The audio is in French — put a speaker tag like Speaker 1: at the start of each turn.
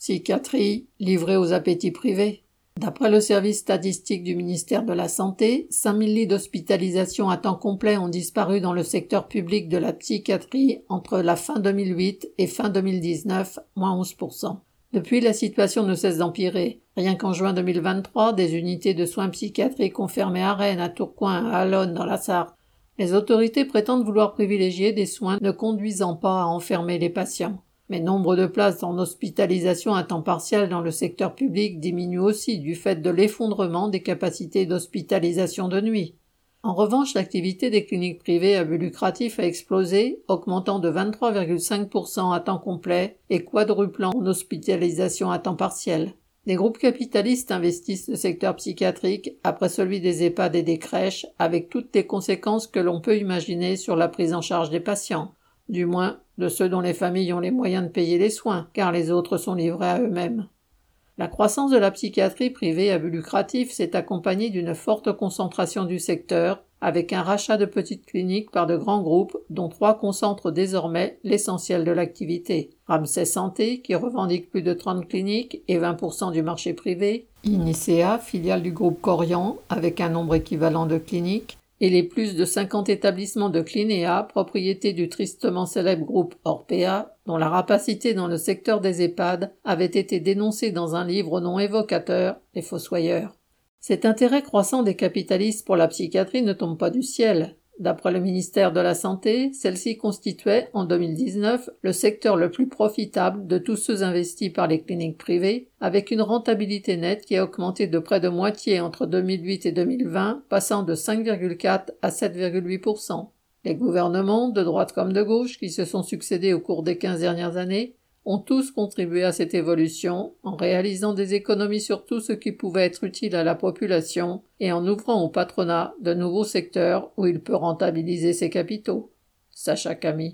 Speaker 1: Psychiatrie livrée aux appétits privés. D'après le service statistique du ministère de la Santé, 5000 lits d'hospitalisation à temps complet ont disparu dans le secteur public de la psychiatrie entre la fin 2008 et fin 2019, moins 11%. Depuis, la situation ne cesse d'empirer. Rien qu'en juin 2023, des unités de soins psychiatriques ont fermé à Rennes, à Tourcoing, à Alonne, dans la Sarre. Les autorités prétendent vouloir privilégier des soins ne conduisant pas à enfermer les patients. Mais nombre de places en hospitalisation à temps partiel dans le secteur public diminue aussi du fait de l'effondrement des capacités d'hospitalisation de nuit. En revanche, l'activité des cliniques privées à but lucratif a explosé, augmentant de 23,5% à temps complet et quadruplant en hospitalisation à temps partiel. Les groupes capitalistes investissent le secteur psychiatrique après celui des EHPAD et des crèches, avec toutes les conséquences que l'on peut imaginer sur la prise en charge des patients, du moins de ceux dont les familles ont les moyens de payer les soins, car les autres sont livrés à eux-mêmes. La croissance de la psychiatrie privée à but lucratif s'est accompagnée d'une forte concentration du secteur, avec un rachat de petites cliniques par de grands groupes, dont trois concentrent désormais l'essentiel de l'activité. Ramsay Santé, qui revendique plus de 30 cliniques et 20% du marché privé, Inicea, filiale du groupe Corian, avec un nombre équivalent de cliniques, et les plus de 50 établissements de Clinéa, propriété du tristement célèbre groupe Orpea, dont la rapacité dans le secteur des EHPAD avait été dénoncée dans un livre non évocateur, Les Fossoyeurs. Cet intérêt croissant des capitalistes pour la psychiatrie ne tombe pas du ciel. D'après le ministère de la Santé, celle-ci constituait, en 2019, le secteur le plus profitable de tous ceux investis par les cliniques privées, avec une rentabilité nette qui a augmenté de près de moitié entre 2008 et 2020, passant de 5,4 à 7,8% Les gouvernements, de droite comme de gauche, qui se sont succédés au cours des 15 dernières années, ont tous contribué à cette évolution en réalisant des économies sur tout ce qui pouvait être utile à la population et en ouvrant au patronat de nouveaux secteurs où il peut rentabiliser ses capitaux. Sacha Camille.